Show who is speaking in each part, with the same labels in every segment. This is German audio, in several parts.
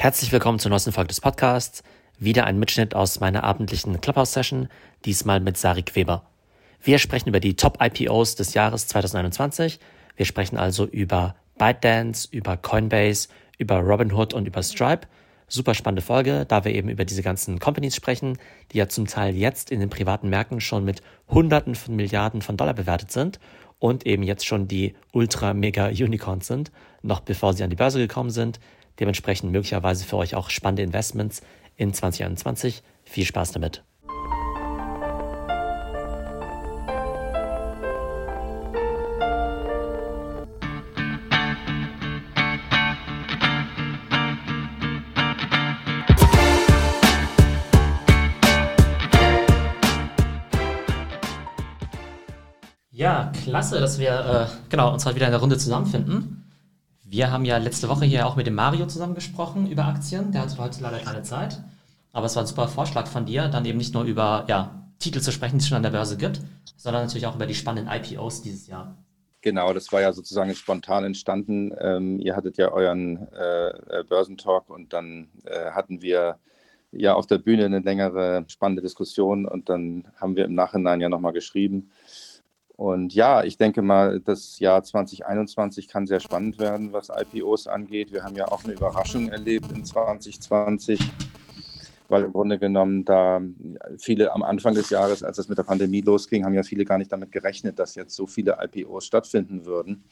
Speaker 1: Herzlich willkommen zur neuesten Folge des Podcasts. Wieder ein Mitschnitt aus meiner abendlichen Clubhouse-Session, diesmal mit Sarik Weber. Wir sprechen über die Top-IPOs des Jahres 2021. Wir sprechen also über ByteDance, über Coinbase, über Robinhood und über Stripe. Super spannende Folge, da wir eben über diese ganzen Companies sprechen, die ja zum Teil jetzt in den privaten Märkten schon mit Hunderten von Milliarden von Dollar bewertet sind und eben jetzt schon die Ultra-Mega-Unicorns sind, noch bevor sie an die Börse gekommen sind. Dementsprechend möglicherweise für euch auch spannende Investments in 2021. Viel Spaß damit. Ja, klasse, dass wir äh, genau, uns heute wieder in der Runde zusammenfinden. Wir haben ja letzte Woche hier auch mit dem Mario zusammen gesprochen über Aktien. Der hat heute leider keine Zeit. Aber es war ein super Vorschlag von dir, dann eben nicht nur über ja, Titel zu sprechen, die es schon an der Börse gibt, sondern natürlich auch über die spannenden IPOs dieses Jahr.
Speaker 2: Genau, das war ja sozusagen spontan entstanden. Ähm, ihr hattet ja euren äh, äh Börsentalk und dann äh, hatten wir ja auf der Bühne eine längere spannende Diskussion und dann haben wir im Nachhinein ja nochmal geschrieben und ja, ich denke mal, das Jahr 2021 kann sehr spannend werden, was IPOs angeht. Wir haben ja auch eine Überraschung erlebt in 2020 weil im Grunde genommen da viele am Anfang des Jahres, als es mit der Pandemie losging, haben ja viele gar nicht damit gerechnet, dass jetzt so viele IPOs stattfinden würden,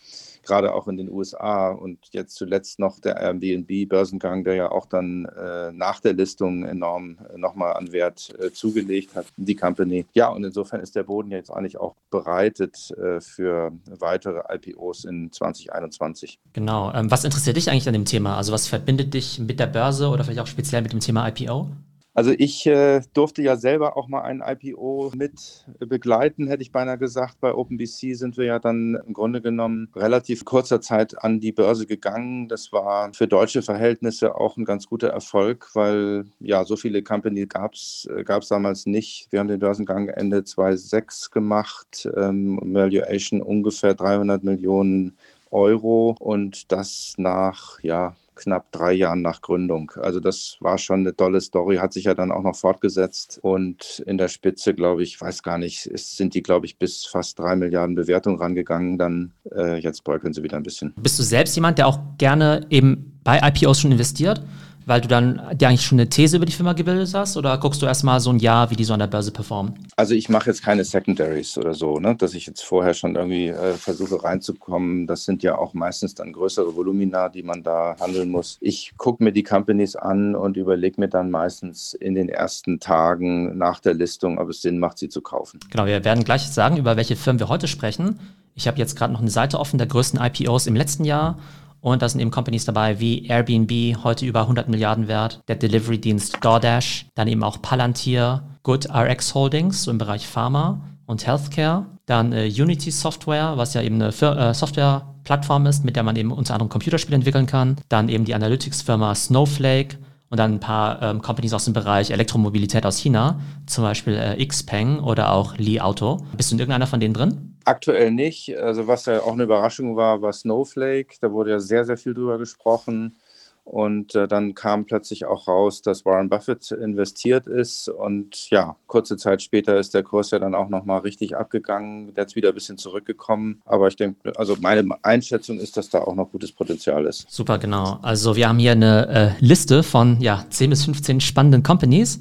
Speaker 2: gerade auch in den USA und jetzt zuletzt noch der Airbnb-Börsengang, der ja auch dann äh, nach der Listung enorm äh, nochmal an Wert äh, zugelegt hat, die Company. Ja, und insofern ist der Boden jetzt eigentlich auch bereitet äh, für weitere IPOs in 2021.
Speaker 1: Genau. Ähm, was interessiert dich eigentlich an dem Thema? Also was verbindet dich mit der Börse oder vielleicht auch speziell mit dem Thema IPO?
Speaker 2: Also ich äh, durfte ja selber auch mal ein IPO mit begleiten, hätte ich beinahe gesagt. Bei OpenBC sind wir ja dann im Grunde genommen relativ kurzer Zeit an die Börse gegangen. Das war für deutsche Verhältnisse auch ein ganz guter Erfolg, weil ja so viele Company gab es äh, damals nicht. Wir haben den Börsengang Ende 2006 gemacht, ähm, Valuation ungefähr 300 Millionen Euro und das nach ja knapp drei Jahren nach Gründung. Also das war schon eine tolle Story, hat sich ja dann auch noch fortgesetzt und in der Spitze, glaube ich, weiß gar nicht, sind die, glaube ich, bis fast drei Milliarden Bewertung rangegangen. Dann äh, jetzt bröckeln sie wieder ein bisschen.
Speaker 1: Bist du selbst jemand, der auch gerne eben bei IPOs schon investiert? Weil du dann dir eigentlich schon eine These über die Firma gebildet hast oder guckst du erstmal so ein Jahr, wie die so an der Börse performen?
Speaker 2: Also ich mache jetzt keine Secondaries oder so, ne? dass ich jetzt vorher schon irgendwie äh, versuche reinzukommen. Das sind ja auch meistens dann größere Volumina, die man da handeln muss. Ich gucke mir die Companies an und überlege mir dann meistens in den ersten Tagen nach der Listung, ob es Sinn macht, sie zu kaufen.
Speaker 1: Genau, wir werden gleich sagen, über welche Firmen wir heute sprechen. Ich habe jetzt gerade noch eine Seite offen der größten IPOs im letzten Jahr und da sind eben Companies dabei wie Airbnb, heute über 100 Milliarden wert, der Delivery-Dienst DoorDash, dann eben auch Palantir, GoodRx Holdings, so im Bereich Pharma und Healthcare, dann äh, Unity Software, was ja eben eine äh, Software-Plattform ist, mit der man eben unter anderem Computerspiele entwickeln kann, dann eben die Analytics-Firma Snowflake und dann ein paar ähm, Companies aus dem Bereich Elektromobilität aus China, zum Beispiel äh, Xpeng oder auch Li Auto. Bist du in irgendeiner von denen drin?
Speaker 2: Aktuell nicht. Also was ja auch eine Überraschung war, war Snowflake. Da wurde ja sehr, sehr viel drüber gesprochen. Und äh, dann kam plötzlich auch raus, dass Warren Buffett investiert ist. Und ja, kurze Zeit später ist der Kurs ja dann auch nochmal richtig abgegangen. Der ist wieder ein bisschen zurückgekommen. Aber ich denke, also meine Einschätzung ist, dass da auch noch gutes Potenzial ist.
Speaker 1: Super, genau. Also wir haben hier eine äh, Liste von ja, 10 bis 15 spannenden Companies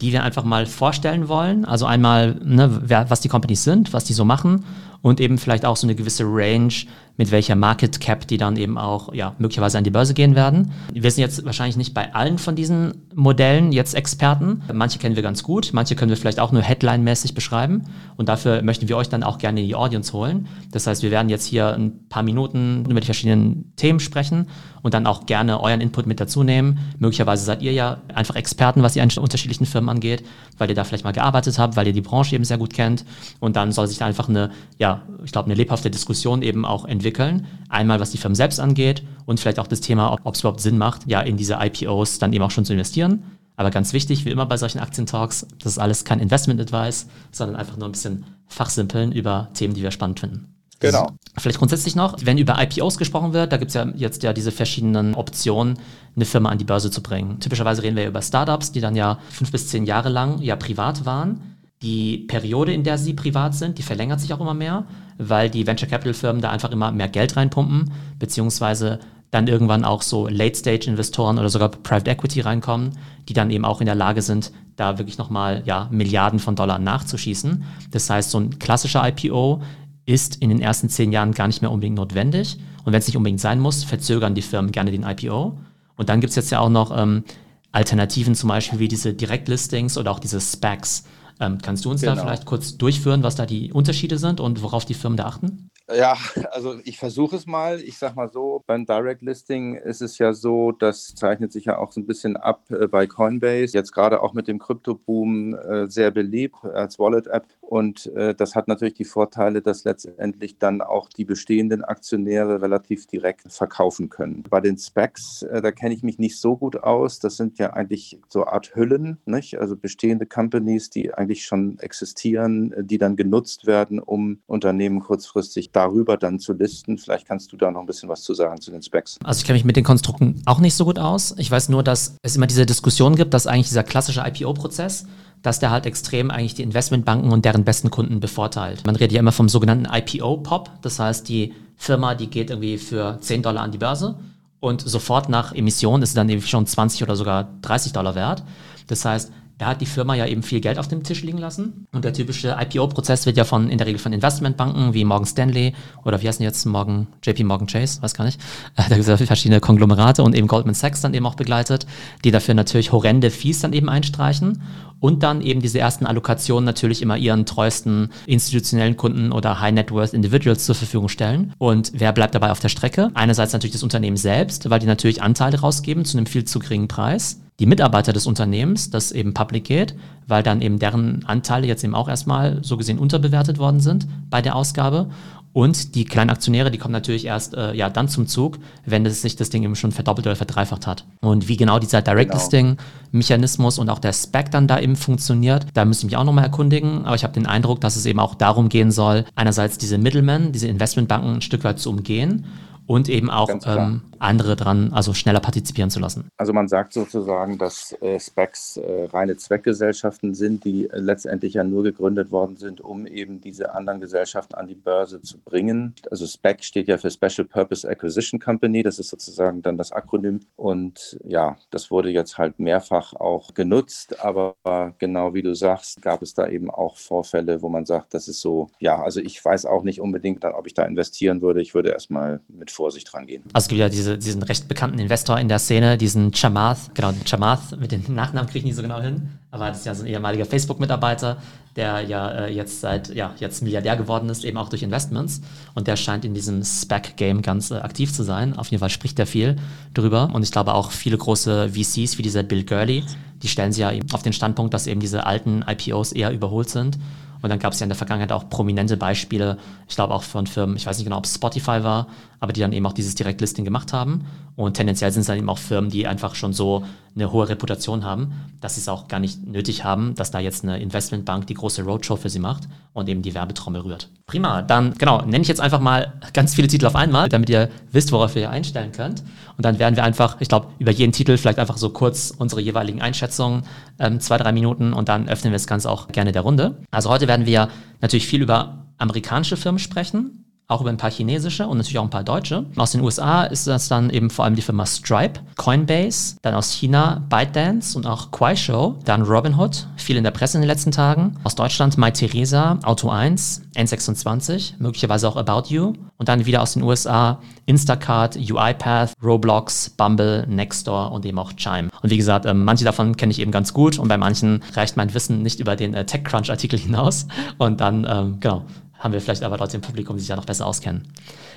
Speaker 1: die wir einfach mal vorstellen wollen. Also einmal, ne, wer, was die Companies sind, was die so machen und eben vielleicht auch so eine gewisse Range, mit welcher Market Cap die dann eben auch ja, möglicherweise an die Börse gehen werden. Wir sind jetzt wahrscheinlich nicht bei allen von diesen Modellen jetzt Experten. Manche kennen wir ganz gut, manche können wir vielleicht auch nur headline-mäßig beschreiben und dafür möchten wir euch dann auch gerne in die Audience holen. Das heißt, wir werden jetzt hier ein paar Minuten über die verschiedenen Themen sprechen und dann auch gerne euren Input mit dazu nehmen. Möglicherweise seid ihr ja einfach Experten, was die unterschiedlichen Firmen angeht, weil ihr da vielleicht mal gearbeitet habt, weil ihr die Branche eben sehr gut kennt und dann soll sich da einfach eine, ja, ich glaube, eine lebhafte Diskussion eben auch entwickeln. Einmal, was die Firmen selbst angeht und vielleicht auch das Thema, ob es überhaupt Sinn macht, ja, in diese IPOs dann eben auch schon zu investieren. Aber ganz wichtig, wie immer bei solchen Aktientalks, das ist alles kein Investment-Advice, sondern einfach nur ein bisschen fachsimpeln über Themen, die wir spannend finden. Genau. Vielleicht grundsätzlich noch, wenn über IPOs gesprochen wird, da gibt es ja jetzt ja diese verschiedenen Optionen, eine Firma an die Börse zu bringen. Typischerweise reden wir über Startups, die dann ja fünf bis zehn Jahre lang ja privat waren. Die Periode, in der sie privat sind, die verlängert sich auch immer mehr, weil die Venture Capital Firmen da einfach immer mehr Geld reinpumpen, beziehungsweise dann irgendwann auch so Late-Stage-Investoren oder sogar Private Equity reinkommen, die dann eben auch in der Lage sind, da wirklich nochmal ja, Milliarden von Dollar nachzuschießen. Das heißt, so ein klassischer IPO ist in den ersten zehn Jahren gar nicht mehr unbedingt notwendig. Und wenn es nicht unbedingt sein muss, verzögern die Firmen gerne den IPO. Und dann gibt es jetzt ja auch noch ähm, Alternativen, zum Beispiel wie diese Direktlistings oder auch diese Specs. Ähm, kannst du uns genau. da vielleicht kurz durchführen, was da die Unterschiede sind und worauf die Firmen da achten?
Speaker 2: Ja, also ich versuche es mal. Ich sage mal so, beim Direct Listing ist es ja so, das zeichnet sich ja auch so ein bisschen ab äh, bei Coinbase. Jetzt gerade auch mit dem Krypto-Boom äh, sehr beliebt als Wallet-App. Und äh, das hat natürlich die Vorteile, dass letztendlich dann auch die bestehenden Aktionäre relativ direkt verkaufen können. Bei den Specs, äh, da kenne ich mich nicht so gut aus. Das sind ja eigentlich so Art Hüllen, nicht? also bestehende Companies, die eigentlich schon existieren, die dann genutzt werden, um Unternehmen kurzfristig darüber dann zu listen. Vielleicht kannst du da noch ein bisschen was zu sagen zu den Specs.
Speaker 1: Also ich kenne mich mit den Konstrukten auch nicht so gut aus. Ich weiß nur, dass es immer diese Diskussion gibt, dass eigentlich dieser klassische IPO-Prozess dass der halt extrem eigentlich die Investmentbanken und deren besten Kunden bevorteilt. Man redet ja immer vom sogenannten IPO-Pop, das heißt, die Firma, die geht irgendwie für 10 Dollar an die Börse und sofort nach Emission ist sie dann eben schon 20 oder sogar 30 Dollar wert. Das heißt, da hat die Firma ja eben viel Geld auf dem Tisch liegen lassen. Und der typische IPO-Prozess wird ja von, in der Regel von Investmentbanken wie Morgan Stanley oder wie heißen die jetzt Morgan, JP Morgan Chase, weiß gar nicht. Da gibt es ja verschiedene Konglomerate und eben Goldman Sachs dann eben auch begleitet, die dafür natürlich horrende Fees dann eben einstreichen und dann eben diese ersten Allokationen natürlich immer ihren treuesten institutionellen Kunden oder High Net Worth Individuals zur Verfügung stellen. Und wer bleibt dabei auf der Strecke? Einerseits natürlich das Unternehmen selbst, weil die natürlich Anteile rausgeben zu einem viel zu geringen Preis die Mitarbeiter des Unternehmens, das eben public geht, weil dann eben deren Anteile jetzt eben auch erstmal so gesehen unterbewertet worden sind bei der Ausgabe. Und die kleinen Aktionäre, die kommen natürlich erst äh, ja dann zum Zug, wenn es sich das Ding eben schon verdoppelt oder verdreifacht hat. Und wie genau dieser Direct genau. Listing Mechanismus und auch der Spec dann da eben funktioniert, da müsste ich mich auch nochmal erkundigen. Aber ich habe den Eindruck, dass es eben auch darum gehen soll, einerseits diese Middlemen, diese Investmentbanken ein Stück weit zu umgehen und eben auch ähm, andere dran, also schneller partizipieren zu lassen.
Speaker 2: Also man sagt sozusagen, dass äh, Specs äh, reine Zweckgesellschaften sind, die äh, letztendlich ja nur gegründet worden sind, um eben diese anderen Gesellschaften an die Börse zu bringen. Also SPEC steht ja für Special Purpose Acquisition Company, das ist sozusagen dann das Akronym. Und ja, das wurde jetzt halt mehrfach auch genutzt, aber genau wie du sagst, gab es da eben auch Vorfälle, wo man sagt, das ist so, ja, also ich weiß auch nicht unbedingt, dann, ob ich da investieren würde. Ich würde erstmal mit Vorsicht rangehen.
Speaker 1: Also es gibt ja diese, diesen recht bekannten Investor in der Szene, diesen Chamath, genau, Chamath, mit den Nachnamen kriege ich nicht so genau hin, aber das ist ja so ein ehemaliger Facebook-Mitarbeiter, der ja äh, jetzt seit, ja, jetzt Milliardär geworden ist, eben auch durch Investments. Und der scheint in diesem SPAC-Game ganz äh, aktiv zu sein. Auf jeden Fall spricht er viel drüber. Und ich glaube auch viele große VCs wie dieser Bill Gurley, die stellen sich ja eben auf den Standpunkt, dass eben diese alten IPOs eher überholt sind. Und dann gab es ja in der Vergangenheit auch prominente Beispiele, ich glaube auch von Firmen, ich weiß nicht genau, ob Spotify war, aber die dann eben auch dieses Direktlisting gemacht haben. Und tendenziell sind es dann eben auch Firmen, die einfach schon so eine hohe Reputation haben, dass sie es auch gar nicht nötig haben, dass da jetzt eine Investmentbank die große Roadshow für sie macht und eben die Werbetrommel rührt. Prima, dann genau, nenne ich jetzt einfach mal ganz viele Titel auf einmal, damit ihr wisst, worauf ihr einstellen könnt. Und dann werden wir einfach, ich glaube, über jeden Titel vielleicht einfach so kurz unsere jeweiligen Einschätzungen, ähm, zwei, drei Minuten und dann öffnen wir das Ganze auch gerne der Runde. Also heute werden wir natürlich viel über amerikanische Firmen sprechen, auch über ein paar chinesische und natürlich auch ein paar deutsche. Aus den USA ist das dann eben vor allem die Firma Stripe, Coinbase, dann aus China ByteDance und auch Kuaishou, dann Robinhood, viel in der Presse in den letzten Tagen. Aus Deutschland MyTheresa, Auto1, N26, möglicherweise auch About You und dann wieder aus den USA Instacart, UiPath, Roblox, Bumble, Nextdoor und eben auch Chime. Und wie gesagt, ähm, manche davon kenne ich eben ganz gut und bei manchen reicht mein Wissen nicht über den äh, TechCrunch-Artikel hinaus. Und dann, ähm, genau, haben wir vielleicht aber trotzdem Publikum, die sich ja noch besser auskennen.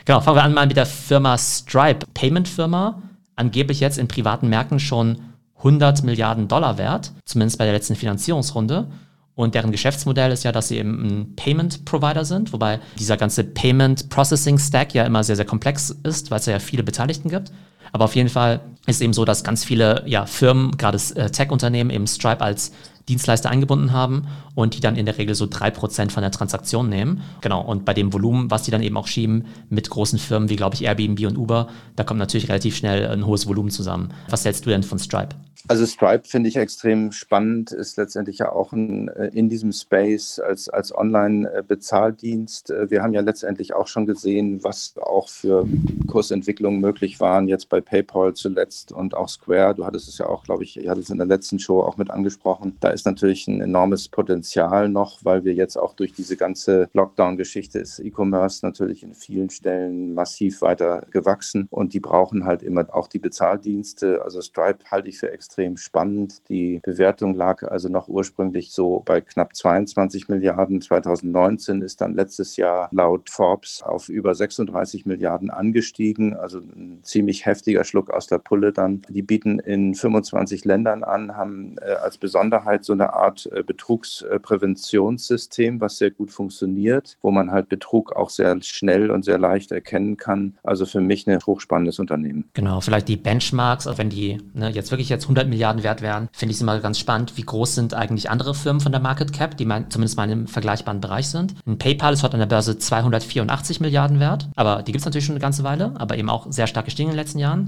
Speaker 1: Genau, fangen wir an mal mit der Firma Stripe, Payment-Firma, angeblich jetzt in privaten Märkten schon 100 Milliarden Dollar wert, zumindest bei der letzten Finanzierungsrunde. Und deren Geschäftsmodell ist ja, dass sie eben ein Payment-Provider sind, wobei dieser ganze Payment-Processing-Stack ja immer sehr, sehr komplex ist, weil es ja viele Beteiligten gibt. Aber auf jeden Fall ist eben so, dass ganz viele ja, Firmen, gerade äh, Tech-Unternehmen, eben Stripe als Dienstleister eingebunden haben und die dann in der Regel so drei Prozent von der Transaktion nehmen. Genau, und bei dem Volumen, was die dann eben auch schieben mit großen Firmen wie, glaube ich, Airbnb und Uber, da kommt natürlich relativ schnell ein hohes Volumen zusammen. Was hältst du denn von Stripe?
Speaker 2: Also Stripe finde ich extrem spannend, ist letztendlich ja auch ein, äh, in diesem Space als, als Online-Bezahldienst. Äh, wir haben ja letztendlich auch schon gesehen, was auch für Kursentwicklungen möglich waren, jetzt bei PayPal zuletzt und auch Square. Du hattest es ja auch, glaube ich, ich hatte es in der letzten Show auch mit angesprochen. Da ist natürlich ein enormes Potenzial noch, weil wir jetzt auch durch diese ganze Lockdown-Geschichte ist E-Commerce natürlich in vielen Stellen massiv weiter gewachsen und die brauchen halt immer auch die Bezahldienste. Also Stripe halte ich für extrem spannend. Die Bewertung lag also noch ursprünglich so bei knapp 22 Milliarden. 2019 ist dann letztes Jahr laut Forbes auf über 36 Milliarden angestiegen. Also ein ziemlich heftiger Schluck aus der Pulle dann. Die bieten in 25 Ländern an, haben äh, als Besonderheit so eine Art äh, Betrugspräventionssystem, was sehr gut funktioniert, wo man halt Betrug auch sehr schnell und sehr leicht erkennen kann. Also für mich ein hochspannendes Unternehmen.
Speaker 1: Genau, vielleicht die Benchmarks, wenn die ne, jetzt wirklich jetzt 100 Milliarden wert wären, finde ich es immer ganz spannend, wie groß sind eigentlich andere Firmen von der Market Cap, die mein, zumindest mal in einem vergleichbaren Bereich sind. Ein PayPal ist heute an der Börse 284 Milliarden wert, aber die gibt es natürlich schon eine ganze Weile, aber eben auch sehr stark gestiegen in den letzten Jahren.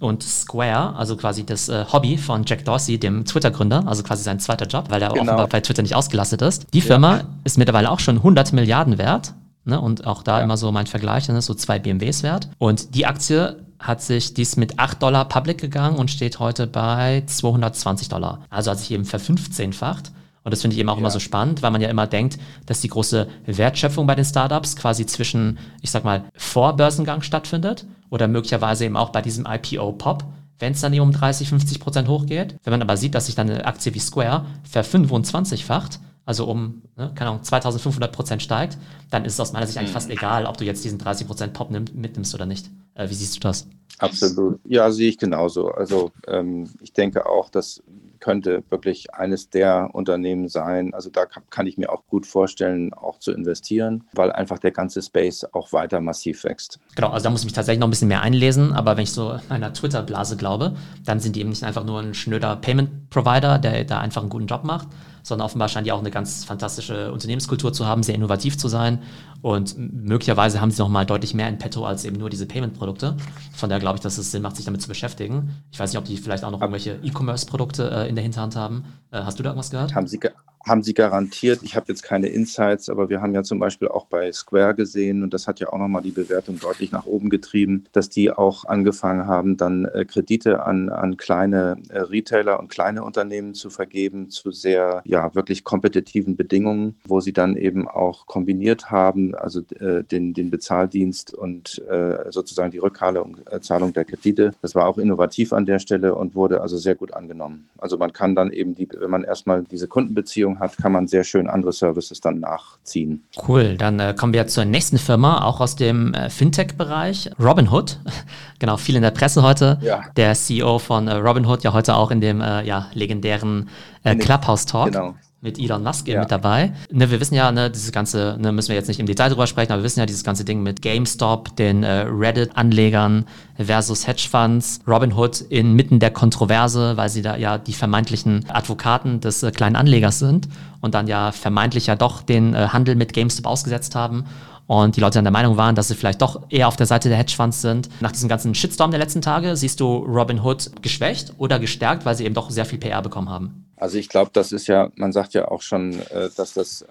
Speaker 1: Und Square, also quasi das äh, Hobby von Jack Dorsey, dem Twitter-Gründer, also quasi sein zweiter Job, weil er genau. offenbar bei Twitter nicht ausgelastet ist. Die Firma ja. ist mittlerweile auch schon 100 Milliarden wert. Ne? Und auch da ja. immer so mein Vergleich, dann ist so zwei BMWs wert. Und die Aktie hat sich dies mit 8 Dollar public gegangen und steht heute bei 220 Dollar. Also hat sich eben verfünfzehnfacht. Und das finde ich eben auch ja. immer so spannend, weil man ja immer denkt, dass die große Wertschöpfung bei den Startups quasi zwischen, ich sag mal, vor Börsengang stattfindet oder möglicherweise eben auch bei diesem IPO-Pop, wenn es dann eben um 30, 50 Prozent hochgeht. Wenn man aber sieht, dass sich dann eine Aktie wie Square ver25-facht, also um, ne, keine Ahnung, 2500 Prozent steigt, dann ist es aus meiner Sicht eigentlich fast hm. egal, ob du jetzt diesen 30 Prozent Pop nimm, mitnimmst oder nicht. Äh, wie siehst du das?
Speaker 2: Absolut. Ja, sehe ich genauso. Also ähm, ich denke auch, dass könnte wirklich eines der Unternehmen sein. Also da kann ich mir auch gut vorstellen, auch zu investieren, weil einfach der ganze Space auch weiter massiv wächst.
Speaker 1: Genau, also da muss ich mich tatsächlich noch ein bisschen mehr einlesen, aber wenn ich so einer Twitter-Blase glaube, dann sind die eben nicht einfach nur ein schnöder Payment-Provider, der da einfach einen guten Job macht, sondern offenbar scheint die auch eine ganz fantastische Unternehmenskultur zu haben, sehr innovativ zu sein und möglicherweise haben sie noch mal deutlich mehr in petto als eben nur diese Payment-Produkte. Von daher glaube ich, dass es Sinn macht, sich damit zu beschäftigen. Ich weiß nicht, ob die vielleicht auch noch irgendwelche E-Commerce-Produkte äh, in der Hinterhand haben. Äh, hast du da irgendwas gehört?
Speaker 2: Haben sie, haben sie garantiert. Ich habe jetzt keine Insights, aber wir haben ja zum Beispiel auch bei Square gesehen, und das hat ja auch nochmal die Bewertung deutlich nach oben getrieben, dass die auch angefangen haben, dann äh, Kredite an, an kleine äh, Retailer und kleine Unternehmen zu vergeben zu sehr, ja, wirklich kompetitiven Bedingungen, wo sie dann eben auch kombiniert haben, also äh, den, den Bezahldienst und sozusagen die Rückzahlung der Kredite. Das war auch innovativ an der Stelle und wurde also sehr gut angenommen. Also man kann dann eben die, wenn man erstmal diese Kundenbeziehung Beziehung hat, kann man sehr schön andere Services dann nachziehen.
Speaker 1: Cool, dann äh, kommen wir zur nächsten Firma, auch aus dem äh, Fintech-Bereich, Robinhood. genau, viel in der Presse heute. Ja. Der CEO von äh, Robinhood, ja heute auch in dem äh, ja, legendären äh, Clubhouse Talk. Genau mit Elon Musk ja. mit dabei. Ne, wir wissen ja, ne, dieses ganze, ne, müssen wir jetzt nicht im Detail drüber sprechen, aber wir wissen ja, dieses ganze Ding mit GameStop, den äh, Reddit-Anlegern versus Hedgefonds, Robinhood inmitten der Kontroverse, weil sie da ja die vermeintlichen Advokaten des äh, kleinen Anlegers sind und dann ja vermeintlich ja doch den äh, Handel mit GameStop ausgesetzt haben und die Leute dann der Meinung waren, dass sie vielleicht doch eher auf der Seite der Hedgefonds sind. Nach diesem ganzen Shitstorm der letzten Tage siehst du Robinhood geschwächt oder gestärkt, weil sie eben doch sehr viel PR bekommen haben.
Speaker 2: Also ich glaube, das ist ja, man sagt ja auch schon, äh, dass das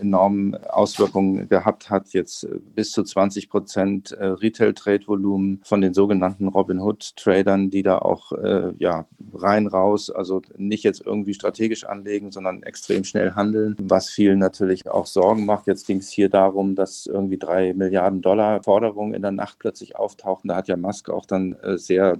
Speaker 2: enorme Auswirkungen gehabt hat. Jetzt äh, bis zu 20 Prozent äh, Retail-Trade-Volumen von den sogenannten Robinhood-Tradern, die da auch ja, rein raus, also nicht jetzt irgendwie strategisch anlegen, sondern extrem schnell handeln, was vielen natürlich auch Sorgen macht. Jetzt ging es hier darum, dass irgendwie drei Milliarden Dollar Forderungen in der Nacht plötzlich auftauchten. Da hat ja Musk auch dann sehr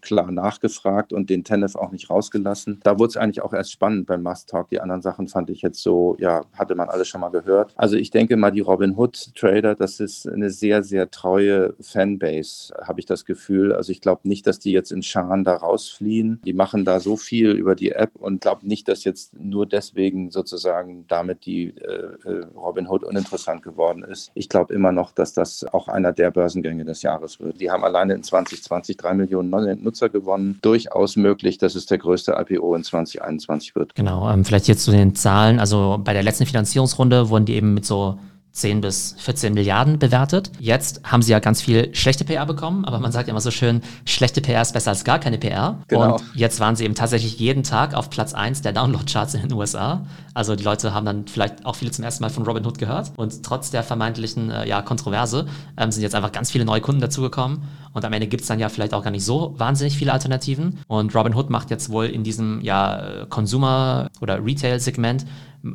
Speaker 2: klar nachgefragt und den TENF auch nicht rausgelassen. Da wurde es eigentlich auch erst spannend beim Must Talk. Die anderen Sachen fand ich jetzt so, ja, hatte man alles schon mal gehört. Also ich denke mal, die Robin Hood Trader, das ist eine sehr, sehr treue Fanbase, habe ich das Gefühl. Also ich glaube nicht, dass die jetzt in Scharen da rausfliehen. Die machen da so viel über die App und glaube nicht, dass jetzt nur deswegen sozusagen damit die äh, äh Robin Hood uninteressant geworden ist. Ich glaube immer noch, dass das auch einer der Börsengänge des Jahres wird. Die haben alleine in 2020 drei Millionen neue Nutzer gewonnen. Durchaus möglich, dass es der größte IPO in 2021 wird.
Speaker 1: Genau, ähm, vielleicht jetzt zu den Zahlen. Also bei der letzten Finanzierungsrunde wurden die eben mit so 10 bis 14 Milliarden bewertet. Jetzt haben sie ja ganz viel schlechte PR bekommen, aber man sagt ja immer so schön, schlechte PR ist besser als gar keine PR. Genau. Und jetzt waren sie eben tatsächlich jeden Tag auf Platz 1 der Download-Charts in den USA. Also die Leute haben dann vielleicht auch viele zum ersten Mal von Robinhood gehört. Und trotz der vermeintlichen äh, ja, Kontroverse ähm, sind jetzt einfach ganz viele neue Kunden dazugekommen. Und am Ende gibt es dann ja vielleicht auch gar nicht so wahnsinnig viele Alternativen. Und Robinhood macht jetzt wohl in diesem ja, Consumer- oder Retail-Segment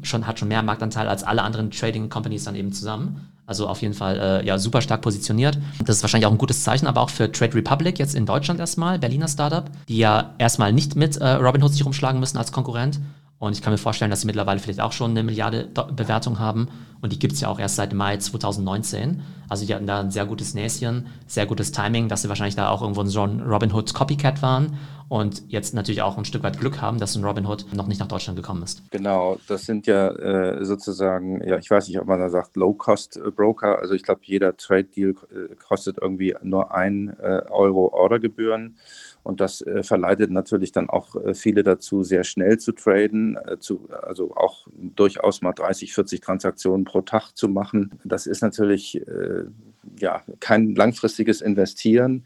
Speaker 1: schon, hat schon mehr Marktanteil als alle anderen Trading Companies dann eben zusammen. Also auf jeden Fall äh, ja super stark positioniert. Das ist wahrscheinlich auch ein gutes Zeichen, aber auch für Trade Republic jetzt in Deutschland erstmal, Berliner Startup, die ja erstmal nicht mit äh, Robinhood sich rumschlagen müssen als Konkurrent und ich kann mir vorstellen, dass sie mittlerweile vielleicht auch schon eine Milliarde Bewertung haben. Und die gibt es ja auch erst seit Mai 2019. Also die hatten da ein sehr gutes Näschen, sehr gutes Timing, dass sie wahrscheinlich da auch irgendwo so ein Robin Hood Copycat waren. Und jetzt natürlich auch ein Stück weit Glück haben, dass ein Robin Hood noch nicht nach Deutschland gekommen ist.
Speaker 2: Genau, das sind ja äh, sozusagen, ja, ich weiß nicht, ob man da sagt Low-Cost-Broker. Also ich glaube, jeder Trade-Deal äh, kostet irgendwie nur ein äh, Euro Ordergebühren. Und das äh, verleitet natürlich dann auch äh, viele dazu, sehr schnell zu traden, äh, zu, also auch durchaus mal 30, 40 Transaktionen pro Tag zu machen. Das ist natürlich äh, ja, kein langfristiges Investieren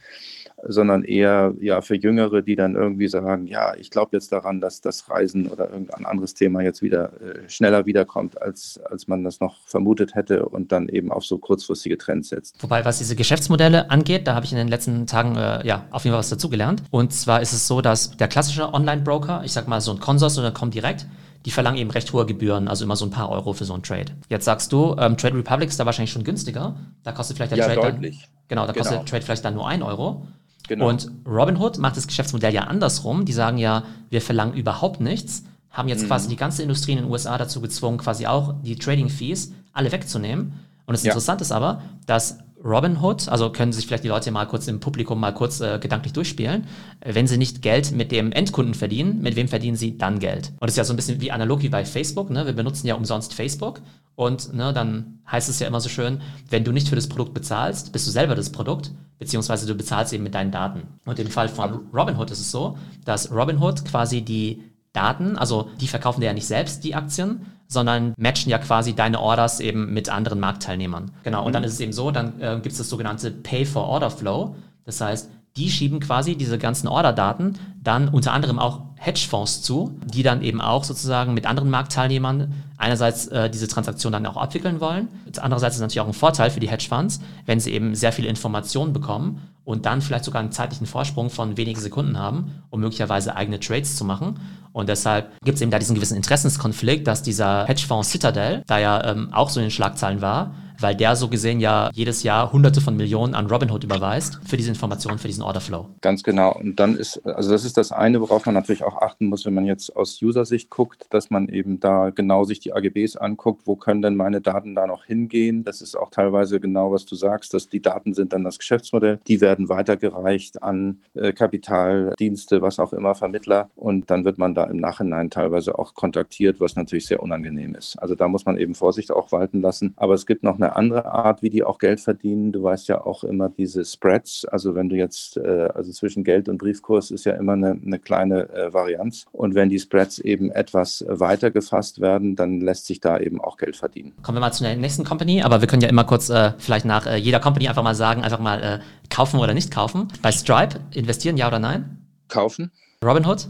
Speaker 2: sondern eher ja für Jüngere, die dann irgendwie sagen, ja, ich glaube jetzt daran, dass das Reisen oder irgendein anderes Thema jetzt wieder äh, schneller wiederkommt, als, als man das noch vermutet hätte und dann eben auf so kurzfristige Trends setzt.
Speaker 1: Wobei, was diese Geschäftsmodelle angeht, da habe ich in den letzten Tagen äh, ja auf jeden Fall was dazugelernt. Und zwar ist es so, dass der klassische Online-Broker, ich sag mal so ein Consors oder Comdirect, die verlangen eben recht hohe Gebühren, also immer so ein paar Euro für so einen Trade. Jetzt sagst du, ähm, Trade Republic ist da wahrscheinlich schon günstiger. Da kostet vielleicht der
Speaker 2: ja,
Speaker 1: Trade
Speaker 2: deutlich.
Speaker 1: Dann, genau, da kostet genau. der Trade vielleicht dann nur ein Euro. Genau. Und Robinhood macht das Geschäftsmodell ja andersrum. Die sagen ja, wir verlangen überhaupt nichts, haben jetzt mhm. quasi die ganze Industrie in den USA dazu gezwungen, quasi auch die Trading Fees alle wegzunehmen. Und das ja. Interessante ist aber, dass Robinhood, also können sich vielleicht die Leute mal kurz im Publikum mal kurz äh, gedanklich durchspielen, wenn sie nicht Geld mit dem Endkunden verdienen, mit wem verdienen sie dann Geld? Und das ist ja so ein bisschen wie analog wie bei Facebook, ne? wir benutzen ja umsonst Facebook und ne, dann heißt es ja immer so schön, wenn du nicht für das Produkt bezahlst, bist du selber das Produkt, beziehungsweise du bezahlst eben mit deinen Daten. Und im Fall von Robinhood ist es so, dass Robinhood quasi die Daten, also die verkaufen dir ja nicht selbst die Aktien, sondern matchen ja quasi deine Orders eben mit anderen Marktteilnehmern. Genau, und mhm. dann ist es eben so, dann äh, gibt es das sogenannte Pay-for-Order-Flow. Das heißt, die schieben quasi diese ganzen Orderdaten dann unter anderem auch Hedgefonds zu, die dann eben auch sozusagen mit anderen Marktteilnehmern einerseits äh, diese Transaktion dann auch abwickeln wollen. Andererseits ist es natürlich auch ein Vorteil für die Hedgefonds, wenn sie eben sehr viele Informationen bekommen und dann vielleicht sogar einen zeitlichen Vorsprung von wenigen Sekunden haben, um möglicherweise eigene Trades zu machen. Und deshalb gibt es eben da diesen gewissen Interessenskonflikt, dass dieser Hedgefonds Citadel, da ja ähm, auch so in den Schlagzeilen war, weil der so gesehen ja jedes Jahr Hunderte von Millionen an Robinhood überweist für diese Informationen, für diesen Orderflow.
Speaker 2: Ganz genau. Und dann ist, also das ist das eine, worauf man natürlich auch achten muss, wenn man jetzt aus User-Sicht guckt, dass man eben da genau sich die AGBs anguckt, wo können denn meine Daten da noch hingehen. Das ist auch teilweise genau, was du sagst, dass die Daten sind dann das Geschäftsmodell. Die werden weitergereicht an äh, Kapitaldienste, was auch immer, Vermittler. Und dann wird man da im Nachhinein teilweise auch kontaktiert, was natürlich sehr unangenehm ist. Also da muss man eben Vorsicht auch walten lassen. Aber es gibt noch eine andere Art, wie die auch Geld verdienen. Du weißt ja auch immer diese Spreads. Also wenn du jetzt, äh, also zwischen Geld und Briefkurs ist ja immer eine, eine kleine äh, Varianz. Und wenn die Spreads eben etwas weiter gefasst werden, dann lässt sich da eben auch Geld verdienen.
Speaker 1: Kommen wir mal zu der nächsten Company, aber wir können ja immer kurz äh, vielleicht nach äh, jeder Company einfach mal sagen, einfach mal äh, kaufen oder nicht kaufen. Bei Stripe investieren, ja oder nein?
Speaker 2: Kaufen.
Speaker 1: Robinhood?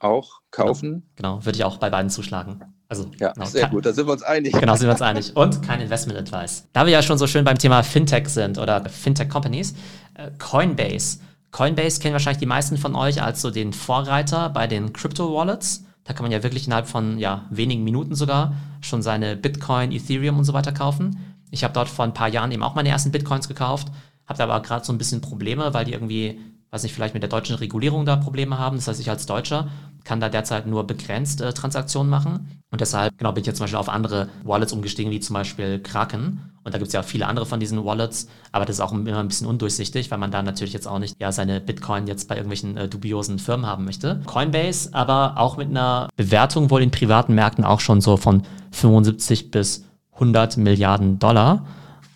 Speaker 2: Auch kaufen.
Speaker 1: Genau, genau würde ich auch bei beiden zuschlagen.
Speaker 2: Also, ja, genau, sehr gut, da sind wir uns einig.
Speaker 1: Genau, sind wir uns einig. Und kein Investment Advice. Da wir ja schon so schön beim Thema Fintech sind oder Fintech Companies, äh, Coinbase. Coinbase kennen wahrscheinlich die meisten von euch als so den Vorreiter bei den Crypto Wallets. Da kann man ja wirklich innerhalb von ja, wenigen Minuten sogar schon seine Bitcoin, Ethereum und so weiter kaufen. Ich habe dort vor ein paar Jahren eben auch meine ersten Bitcoins gekauft, habe da aber gerade so ein bisschen Probleme, weil die irgendwie weiß nicht, vielleicht mit der deutschen Regulierung da Probleme haben. Das heißt, ich als Deutscher kann da derzeit nur begrenzt äh, Transaktionen machen. Und deshalb genau, bin ich jetzt zum Beispiel auf andere Wallets umgestiegen, wie zum Beispiel Kraken. Und da gibt es ja auch viele andere von diesen Wallets, aber das ist auch immer ein bisschen undurchsichtig, weil man da natürlich jetzt auch nicht ja, seine Bitcoin jetzt bei irgendwelchen äh, dubiosen Firmen haben möchte. Coinbase aber auch mit einer Bewertung wohl in privaten Märkten auch schon so von 75 bis 100 Milliarden Dollar.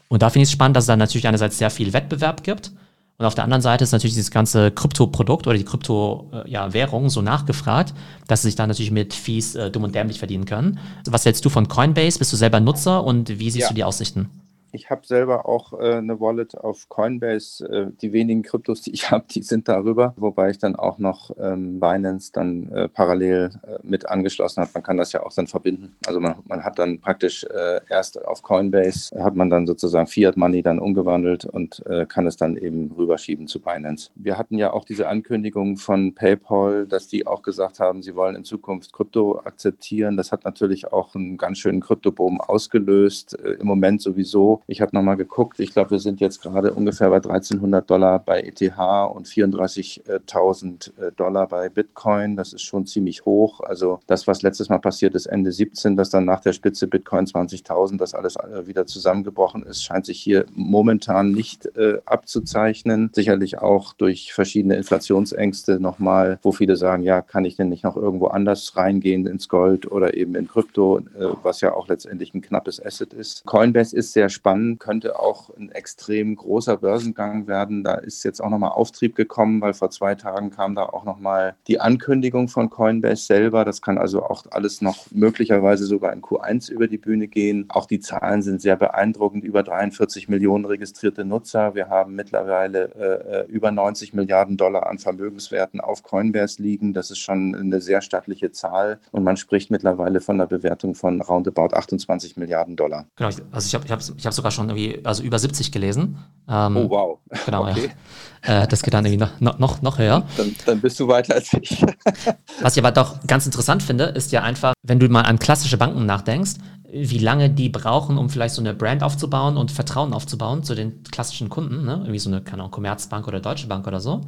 Speaker 1: Und da finde ich es spannend, dass es da natürlich einerseits sehr viel Wettbewerb gibt und auf der anderen Seite ist natürlich dieses ganze Krypto-Produkt oder die Krypto-Währung ja, so nachgefragt, dass sie sich da natürlich mit Fees äh, dumm und dämlich verdienen können. Was hältst du von Coinbase? Bist du selber Nutzer und wie siehst ja. du die Aussichten?
Speaker 2: Ich habe selber auch äh, eine Wallet auf Coinbase. Äh, die wenigen Kryptos, die ich habe, die sind darüber, wobei ich dann auch noch ähm, Binance dann äh, parallel äh, mit angeschlossen habe. Man kann das ja auch dann verbinden. Also man, man hat dann praktisch äh, erst auf Coinbase, hat man dann sozusagen Fiat Money dann umgewandelt und äh, kann es dann eben rüberschieben zu Binance. Wir hatten ja auch diese Ankündigung von PayPal, dass die auch gesagt haben, sie wollen in Zukunft Krypto akzeptieren. Das hat natürlich auch einen ganz schönen Kryptoboom ausgelöst. Im Moment sowieso ich habe nochmal geguckt. Ich glaube, wir sind jetzt gerade ungefähr bei 1300 Dollar bei ETH und 34.000 äh, Dollar bei Bitcoin. Das ist schon ziemlich hoch. Also das, was letztes Mal passiert ist, Ende 17, dass dann nach der Spitze Bitcoin 20.000, das alles äh, wieder zusammengebrochen ist, scheint sich hier momentan nicht äh, abzuzeichnen. Sicherlich auch durch verschiedene Inflationsängste nochmal, wo viele sagen, ja, kann ich denn nicht noch irgendwo anders reingehen ins Gold oder eben in Krypto, äh, was ja auch letztendlich ein knappes Asset ist. Coinbase ist sehr spannend spannend, könnte auch ein extrem großer Börsengang werden. Da ist jetzt auch nochmal Auftrieb gekommen, weil vor zwei Tagen kam da auch nochmal die Ankündigung von Coinbase selber. Das kann also auch alles noch möglicherweise sogar in Q1 über die Bühne gehen. Auch die Zahlen sind sehr beeindruckend. Über 43 Millionen registrierte Nutzer. Wir haben mittlerweile äh, äh über 90 Milliarden Dollar an Vermögenswerten auf Coinbase liegen. Das ist schon eine sehr stattliche Zahl. Und man spricht mittlerweile von einer Bewertung von roundabout 28 Milliarden Dollar.
Speaker 1: Genau, also ich habe ich ich hab sogar schon irgendwie, also über 70 gelesen.
Speaker 2: Ähm, oh, wow.
Speaker 1: Genau, okay. ja. Äh, das geht dann irgendwie noch, noch, noch höher.
Speaker 2: Dann, dann bist du weiter als ich.
Speaker 1: Was ich aber doch ganz interessant finde, ist ja einfach, wenn du mal an klassische Banken nachdenkst, wie lange die brauchen, um vielleicht so eine Brand aufzubauen und Vertrauen aufzubauen zu den klassischen Kunden, ne? irgendwie so eine, keine Ahnung, Commerzbank oder Deutsche Bank oder so.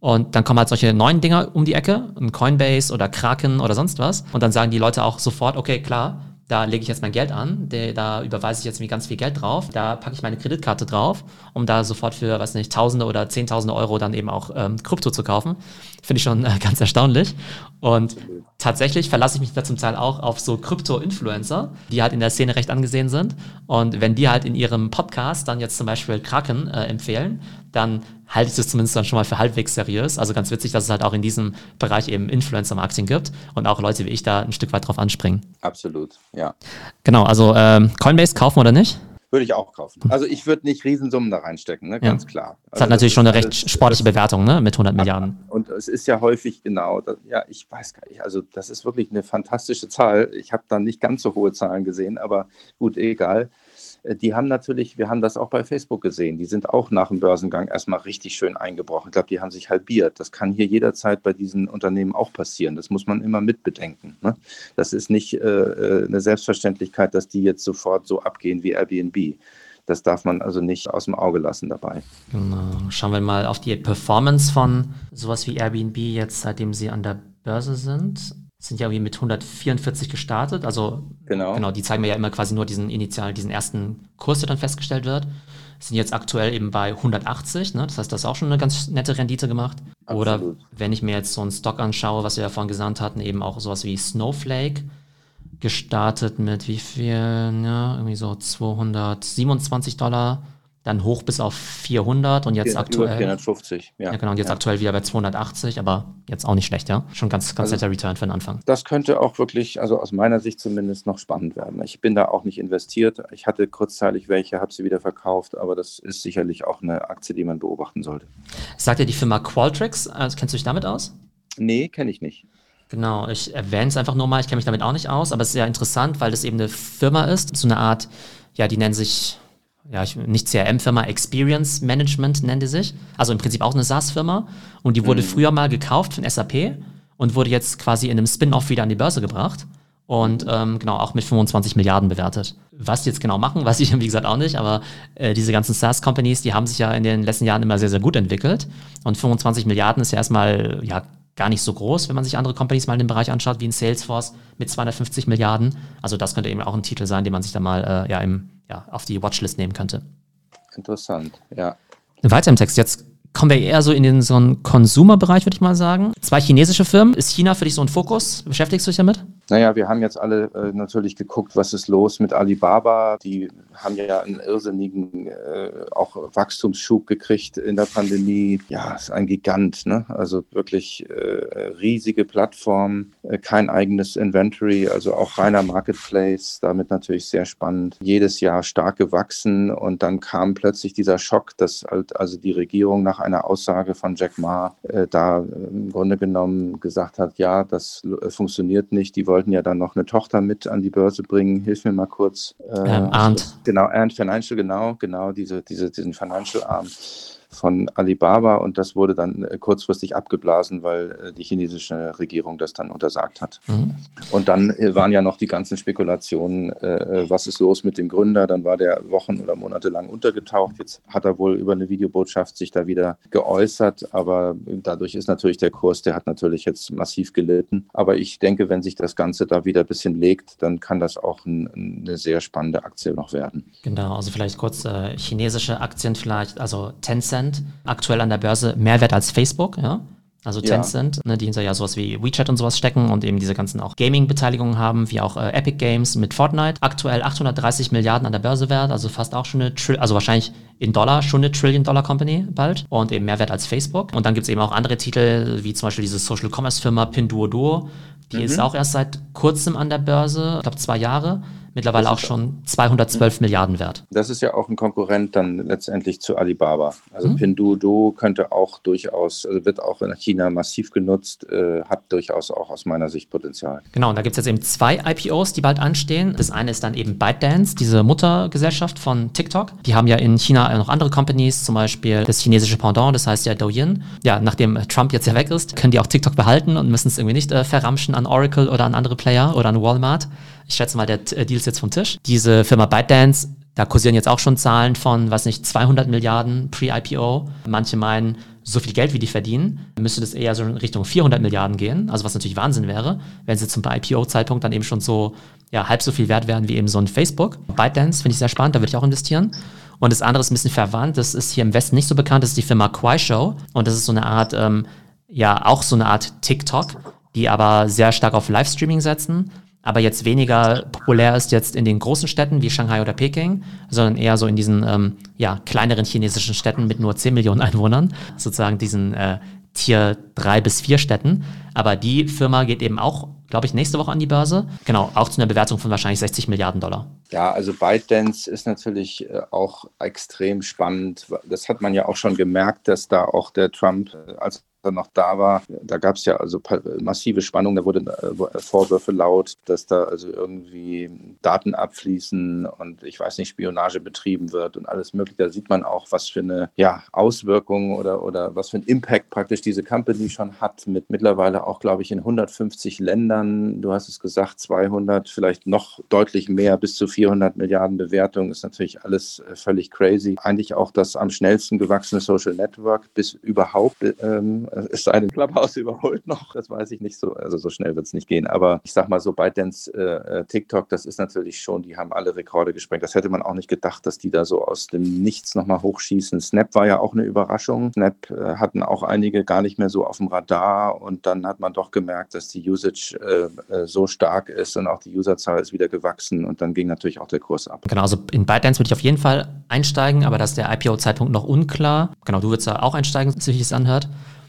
Speaker 1: Und dann kommen halt solche neuen Dinger um die Ecke, ein Coinbase oder Kraken oder sonst was. Und dann sagen die Leute auch sofort, okay, klar, da lege ich jetzt mein Geld an, da überweise ich jetzt mir ganz viel Geld drauf, da packe ich meine Kreditkarte drauf, um da sofort für, weiß nicht, Tausende oder Zehntausende Euro dann eben auch ähm, Krypto zu kaufen. Finde ich schon äh, ganz erstaunlich. Und tatsächlich verlasse ich mich da zum Teil auch auf so Krypto-Influencer, die halt in der Szene recht angesehen sind. Und wenn die halt in ihrem Podcast dann jetzt zum Beispiel Kraken äh, empfehlen, dann halte ich das zumindest dann schon mal für halbwegs seriös. Also ganz witzig, dass es halt auch in diesem Bereich eben Influencer-Marketing gibt und auch Leute wie ich da ein Stück weit drauf anspringen.
Speaker 2: Absolut, ja.
Speaker 1: Genau, also ähm, Coinbase kaufen oder nicht?
Speaker 2: Würde ich auch kaufen. Also ich würde nicht Riesensummen da reinstecken, ne? ganz ja. klar.
Speaker 1: Es also hat natürlich schon eine recht sportliche Bewertung ne? mit 100 Milliarden.
Speaker 2: Und es ist ja häufig genau, das, ja, ich weiß gar nicht, also das ist wirklich eine fantastische Zahl. Ich habe da nicht ganz so hohe Zahlen gesehen, aber gut, egal. Äh, die haben natürlich, wir haben das auch bei Facebook gesehen, die sind auch nach dem Börsengang erstmal richtig schön eingebrochen. Ich glaube, die haben sich halbiert. Das kann hier jederzeit bei diesen Unternehmen auch passieren. Das muss man immer mitbedenken. Ne? Das ist nicht äh, äh eine Selbstverständlichkeit, dass die jetzt sofort so abgehen wie Airbnb. Das darf man also nicht aus dem Auge lassen dabei.
Speaker 1: Genau. Schauen wir mal auf die Performance von sowas wie Airbnb jetzt, seitdem sie an der Börse sind sind ja irgendwie mit 144 gestartet. Also genau. genau, die zeigen mir ja immer quasi nur diesen initial, diesen ersten Kurs, der dann festgestellt wird. Sind jetzt aktuell eben bei 180, ne? Das heißt, das ist auch schon eine ganz nette Rendite gemacht. Absolut. Oder wenn ich mir jetzt so einen Stock anschaue, was wir ja vorhin gesandt hatten, eben auch sowas wie Snowflake, gestartet mit wie viel, ja, irgendwie so 227 Dollar dann hoch bis auf 400 und jetzt aktuell.
Speaker 2: 450,
Speaker 1: ja. ja. genau, und jetzt ja. aktuell wieder bei 280, aber jetzt auch nicht schlecht, ja. Schon ganz, ganz also, netter Return für den Anfang.
Speaker 2: Das könnte auch wirklich, also aus meiner Sicht zumindest, noch spannend werden. Ich bin da auch nicht investiert. Ich hatte kurzzeitig welche, habe sie wieder verkauft, aber das ist sicherlich auch eine Aktie, die man beobachten sollte.
Speaker 1: Sagt ja die Firma Qualtrics, also kennst du dich damit aus?
Speaker 2: Nee, kenne ich nicht.
Speaker 1: Genau, ich erwähne es einfach nur mal, ich kenne mich damit auch nicht aus, aber es ist ja interessant, weil das eben eine Firma ist, so eine Art, ja, die nennen sich ja, ich, nicht CRM-Firma, Experience Management nennt die sich. Also im Prinzip auch eine SaaS-Firma. Und die wurde mhm. früher mal gekauft von SAP und wurde jetzt quasi in einem Spin-off wieder an die Börse gebracht. Und ähm, genau, auch mit 25 Milliarden bewertet. Was die jetzt genau machen, weiß ich wie gesagt auch nicht, aber äh, diese ganzen SaaS-Companies, die haben sich ja in den letzten Jahren immer sehr, sehr gut entwickelt. Und 25 Milliarden ist ja erstmal ja gar nicht so groß, wenn man sich andere Companies mal in dem Bereich anschaut, wie ein Salesforce mit 250 Milliarden. Also das könnte eben auch ein Titel sein, den man sich da mal äh, ja, im, ja, auf die Watchlist nehmen könnte.
Speaker 2: Interessant, ja.
Speaker 1: Weiter im Text. Jetzt kommen wir eher so in den so einen Consumer-Bereich, würde ich mal sagen. Zwei chinesische Firmen. Ist China für dich so ein Fokus? Beschäftigst du dich damit?
Speaker 2: Naja, wir haben jetzt alle äh, natürlich geguckt, was ist los mit Alibaba. Die haben ja einen irrsinnigen äh, auch Wachstumsschub gekriegt in der Pandemie. Ja, ist ein Gigant, ne? Also wirklich äh, riesige Plattform, äh, kein eigenes Inventory, also auch reiner Marketplace, damit natürlich sehr spannend. Jedes Jahr stark gewachsen und dann kam plötzlich dieser Schock, dass halt also die Regierung nach einer Aussage von Jack Ma äh, da äh, im Grunde genommen gesagt hat, ja, das funktioniert nicht. Die wollten ja dann noch eine Tochter mit an die Börse bringen. Hilf mir mal kurz.
Speaker 1: Äh, ähm, Arndt.
Speaker 2: Genau, Arndt Financial, genau, genau, diese, diese, diesen Financial Arm von Alibaba und das wurde dann äh, kurzfristig abgeblasen, weil äh, die chinesische Regierung das dann untersagt hat. Mhm. Und dann äh, waren ja noch die ganzen Spekulationen, was ist los mit dem Gründer, dann war der Wochen oder Monate lang untergetaucht. Jetzt hat er wohl über eine Videobotschaft sich da wieder geäußert, aber dadurch ist natürlich der Kurs, der hat natürlich jetzt massiv gelitten. Aber ich denke, wenn sich das Ganze da wieder ein bisschen legt, dann kann das auch ein, eine sehr spannende Aktie noch werden.
Speaker 1: Genau, also vielleicht kurz äh, chinesische Aktien vielleicht, also Tencent Tencent, aktuell an der Börse mehr wert als Facebook, ja. Also Tencent, ja. ne, die hinter ja sowas wie WeChat und sowas stecken und eben diese ganzen auch Gaming-Beteiligungen haben, wie auch äh, Epic Games mit Fortnite. Aktuell 830 Milliarden an der Börse wert, also fast auch schon eine, Tri also wahrscheinlich in Dollar schon eine Trillion-Dollar-Company bald und eben mehr wert als Facebook. Und dann gibt es eben auch andere Titel, wie zum Beispiel diese Social-Commerce-Firma Pinduoduo, die mhm. ist auch erst seit kurzem an der Börse, ich glaube zwei Jahre mittlerweile auch schon 212 mhm. Milliarden wert.
Speaker 2: Das ist ja auch ein Konkurrent dann letztendlich zu Alibaba. Also mhm. Pinduoduo könnte auch durchaus, also wird auch in China massiv genutzt, äh, hat durchaus auch aus meiner Sicht Potenzial.
Speaker 1: Genau, und da gibt es jetzt eben zwei IPOs, die bald anstehen. Das eine ist dann eben ByteDance, diese Muttergesellschaft von TikTok. Die haben ja in China noch andere Companies, zum Beispiel das chinesische Pendant, das heißt ja Douyin. Ja, nachdem Trump jetzt ja weg ist, können die auch TikTok behalten und müssen es irgendwie nicht äh, verramschen an Oracle oder an andere Player oder an Walmart. Ich schätze mal, der äh, Deal ist jetzt vom Tisch. Diese Firma ByteDance, da kursieren jetzt auch schon Zahlen von, was nicht, 200 Milliarden pre-IPO. Manche meinen, so viel Geld, wie die verdienen, müsste das eher so in Richtung 400 Milliarden gehen. Also was natürlich Wahnsinn wäre, wenn sie zum IPO-Zeitpunkt dann eben schon so ja, halb so viel wert wären wie eben so ein Facebook. ByteDance finde ich sehr spannend, da würde ich auch investieren. Und das andere ist ein bisschen verwandt, das ist hier im Westen nicht so bekannt, das ist die Firma Quaishow. Und das ist so eine Art, ähm, ja, auch so eine Art TikTok, die aber sehr stark auf Livestreaming setzen aber jetzt weniger populär ist jetzt in den großen Städten wie Shanghai oder Peking, sondern eher so in diesen ähm, ja, kleineren chinesischen Städten mit nur 10 Millionen Einwohnern, sozusagen diesen äh, Tier 3 bis 4 Städten. Aber die Firma geht eben auch, glaube ich, nächste Woche an die Börse. Genau, auch zu einer Bewertung von wahrscheinlich 60 Milliarden Dollar.
Speaker 2: Ja, also ByteDance ist natürlich äh, auch extrem spannend. Das hat man ja auch schon gemerkt, dass da auch der Trump äh, als noch da war, da gab es ja also massive Spannung, da wurden äh, Vorwürfe laut, dass da also irgendwie Daten abfließen und ich weiß nicht, Spionage betrieben wird und alles mögliche. Da sieht man auch, was für eine ja, Auswirkung oder, oder was für ein Impact praktisch diese Company schon hat, mit mittlerweile auch, glaube ich, in 150 Ländern, du hast es gesagt, 200, vielleicht noch deutlich mehr, bis zu 400 Milliarden Bewertungen, ist natürlich alles äh, völlig crazy. Eigentlich auch das am schnellsten gewachsene Social Network bis überhaupt ähm, es sei Clubhouse überholt noch, das weiß ich nicht so. Also so schnell wird es nicht gehen. Aber ich sag mal so, ByteDance, äh, äh, TikTok, das ist natürlich schon, die haben alle Rekorde gesprengt. Das hätte man auch nicht gedacht, dass die da so aus dem Nichts nochmal hochschießen. Snap war ja auch eine Überraschung. Snap äh, hatten auch einige gar nicht mehr so auf dem Radar und dann hat man doch gemerkt, dass die Usage äh, äh so stark ist und auch die Userzahl ist wieder gewachsen und dann ging natürlich auch der Kurs ab.
Speaker 1: Genau, also in ByteDance würde ich auf jeden Fall einsteigen, aber da ist der IPO-Zeitpunkt noch unklar. Genau, du würdest da auch einsteigen, wie es anhört.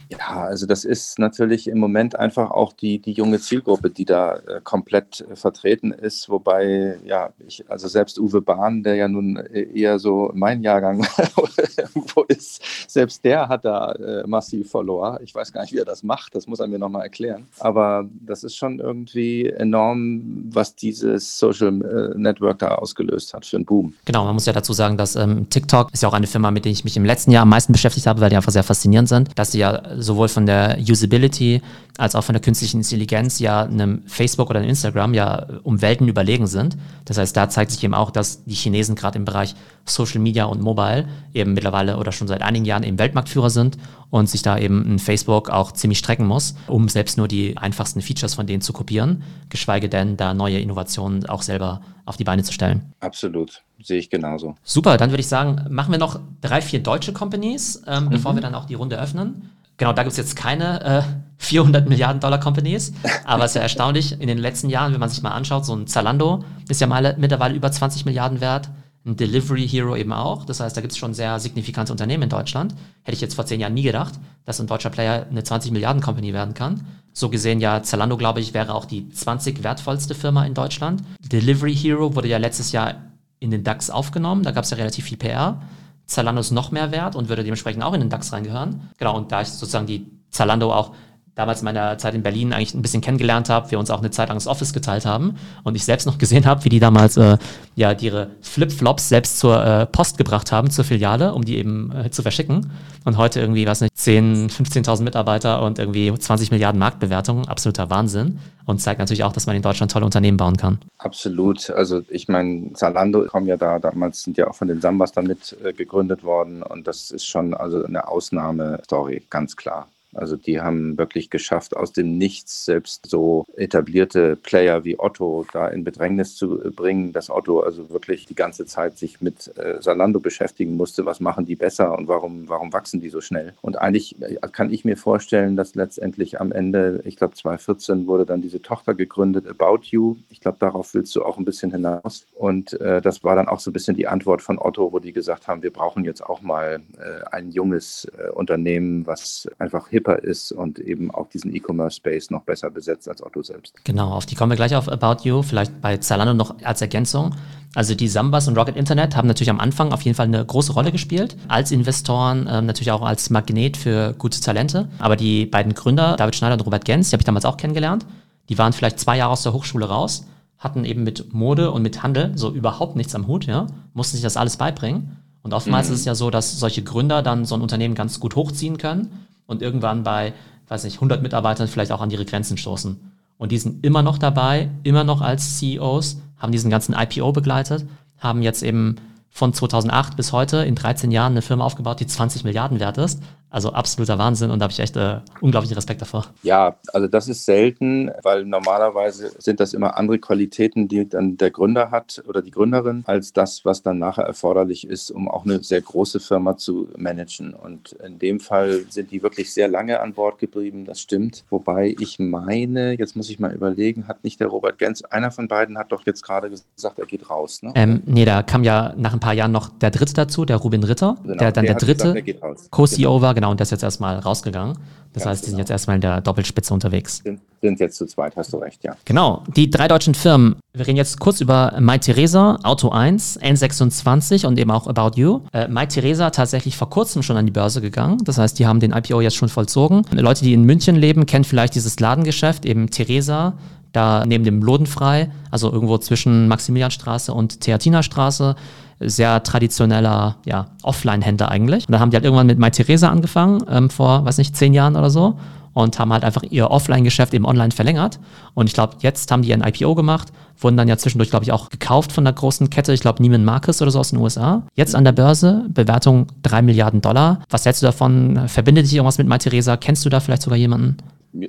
Speaker 2: Ja, also das ist natürlich im Moment einfach auch die, die junge Zielgruppe, die da äh, komplett äh, vertreten ist. Wobei, ja, ich, also selbst Uwe Bahn, der ja nun äh, eher so mein Jahrgang wo ist, selbst der hat da äh, massiv verloren. Ich weiß gar nicht, wie er das macht, das muss er mir nochmal erklären. Aber das ist schon irgendwie enorm, was dieses Social äh, Network da ausgelöst hat für einen Boom.
Speaker 1: Genau, man muss ja dazu sagen, dass ähm, TikTok ist ja auch eine Firma, mit der ich mich im letzten Jahr am meisten beschäftigt habe, weil die einfach sehr faszinierend sind, dass sie ja sowohl von der Usability als auch von der künstlichen Intelligenz ja einem Facebook oder einem Instagram ja um Welten überlegen sind. Das heißt, da zeigt sich eben auch, dass die Chinesen gerade im Bereich Social Media und Mobile eben mittlerweile oder schon seit einigen Jahren eben Weltmarktführer sind und sich da eben ein Facebook auch ziemlich strecken muss, um selbst nur die einfachsten Features von denen zu kopieren, geschweige denn da neue Innovationen auch selber auf die Beine zu stellen.
Speaker 2: Absolut, sehe ich genauso.
Speaker 1: Super, dann würde ich sagen, machen wir noch drei, vier deutsche Companies, ähm, mhm. bevor wir dann auch die Runde öffnen. Genau, da gibt es jetzt keine äh, 400 Milliarden Dollar Companies, aber es ist ja erstaunlich, in den letzten Jahren, wenn man sich mal anschaut, so ein Zalando ist ja mal mittlerweile über 20 Milliarden wert, ein Delivery Hero eben auch. Das heißt, da gibt es schon sehr signifikante Unternehmen in Deutschland. Hätte ich jetzt vor zehn Jahren nie gedacht, dass ein deutscher Player eine 20 Milliarden Company werden kann. So gesehen ja, Zalando, glaube ich, wäre auch die 20 wertvollste Firma in Deutschland. Delivery Hero wurde ja letztes Jahr in den DAX aufgenommen, da gab es ja relativ viel PR. Zalando ist noch mehr wert und würde dementsprechend auch in den DAX reingehören. Genau, und da ich sozusagen die Zalando auch damals in meiner Zeit in Berlin eigentlich ein bisschen kennengelernt habe, wir uns auch eine Zeit lang das Office geteilt haben und ich selbst noch gesehen habe, wie die damals äh, ja ihre Flip-Flops selbst zur äh, Post gebracht haben, zur Filiale, um die eben äh, zu verschicken. Und heute irgendwie, was nicht, 10, 15.000 Mitarbeiter und irgendwie 20 Milliarden Marktbewertungen, absoluter Wahnsinn. Und zeigt natürlich auch, dass man in Deutschland tolle Unternehmen bauen kann.
Speaker 2: Absolut. Also ich meine, Zalando kommen ja da, damals sind ja auch von den Sambas damit äh, gegründet worden und das ist schon also eine Ausnahmestory, ganz klar. Also die haben wirklich geschafft, aus dem Nichts selbst so etablierte Player wie Otto da in Bedrängnis zu bringen, dass Otto also wirklich die ganze Zeit sich mit äh, Salando beschäftigen musste. Was machen die besser und warum, warum wachsen die so schnell? Und eigentlich äh, kann ich mir vorstellen, dass letztendlich am Ende, ich glaube 2014 wurde dann diese Tochter gegründet, About You. Ich glaube, darauf willst du auch ein bisschen hinaus. Und äh, das war dann auch so ein bisschen die Antwort von Otto, wo die gesagt haben, wir brauchen jetzt auch mal äh, ein junges äh, Unternehmen, was einfach hip hipper ist und eben auch diesen E-Commerce-Space noch besser besetzt als Otto selbst.
Speaker 1: Genau, auf die kommen wir gleich auf About You, vielleicht bei Zalando noch als Ergänzung. Also die Sambas und Rocket Internet haben natürlich am Anfang auf jeden Fall eine große Rolle gespielt, als Investoren, äh, natürlich auch als Magnet für gute Talente. Aber die beiden Gründer, David Schneider und Robert Gens, die habe ich damals auch kennengelernt, die waren vielleicht zwei Jahre aus der Hochschule raus, hatten eben mit Mode und mit Handel so überhaupt nichts am Hut, ja, mussten sich das alles beibringen. Und oftmals mhm. ist es ja so, dass solche Gründer dann so ein Unternehmen ganz gut hochziehen können und irgendwann bei, weiß nicht, 100 Mitarbeitern vielleicht auch an ihre Grenzen stoßen. Und die sind immer noch dabei, immer noch als CEOs, haben diesen ganzen IPO begleitet, haben jetzt eben von 2008 bis heute in 13 Jahren eine Firma aufgebaut, die 20 Milliarden wert ist. Also absoluter Wahnsinn und da habe ich echt äh, unglaublichen Respekt davor.
Speaker 2: Ja, also das ist selten, weil normalerweise sind das immer andere Qualitäten, die dann der Gründer hat oder die Gründerin, als das, was dann nachher erforderlich ist, um auch eine sehr große Firma zu managen. Und in dem Fall sind die wirklich sehr lange an Bord geblieben, das stimmt. Wobei ich meine, jetzt muss ich mal überlegen, hat nicht der Robert Gens, einer von beiden hat doch jetzt gerade gesagt, er geht raus. Ne?
Speaker 1: Ähm, nee, da kam ja nach ein paar Jahren noch der Dritte dazu, der Rubin Ritter, genau, der dann der, der dritte Co-CEO war, genau genau, und der ist jetzt erstmal rausgegangen. Das Ganz heißt, die genau. sind jetzt erstmal in der Doppelspitze unterwegs.
Speaker 2: Sind, sind, jetzt zu zweit, hast du recht, ja.
Speaker 1: Genau. Die drei deutschen Firmen. Wir reden jetzt kurz über My Theresa, Auto 1, N26 und eben auch About You. Äh, My Theresa tatsächlich vor kurzem schon an die Börse gegangen. Das heißt, die haben den IPO jetzt schon vollzogen. Leute, die in München leben, kennen vielleicht dieses Ladengeschäft, eben Theresa, da neben dem Lodenfrei, also irgendwo zwischen Maximilianstraße und Theatinerstraße, sehr traditioneller ja, Offline-Händler eigentlich. Und dann haben die halt irgendwann mit MyTheresa angefangen, ähm, vor, weiß nicht, zehn Jahren oder so und haben halt einfach ihr Offline-Geschäft eben online verlängert. Und ich glaube, jetzt haben die ein IPO gemacht, wurden dann ja zwischendurch, glaube ich, auch gekauft von der großen Kette, ich glaube Neiman Marcus oder so aus den USA. Jetzt an der Börse, Bewertung 3 Milliarden Dollar. Was hältst du davon? Verbindet dich irgendwas mit MyTheresa? Kennst du da vielleicht sogar jemanden?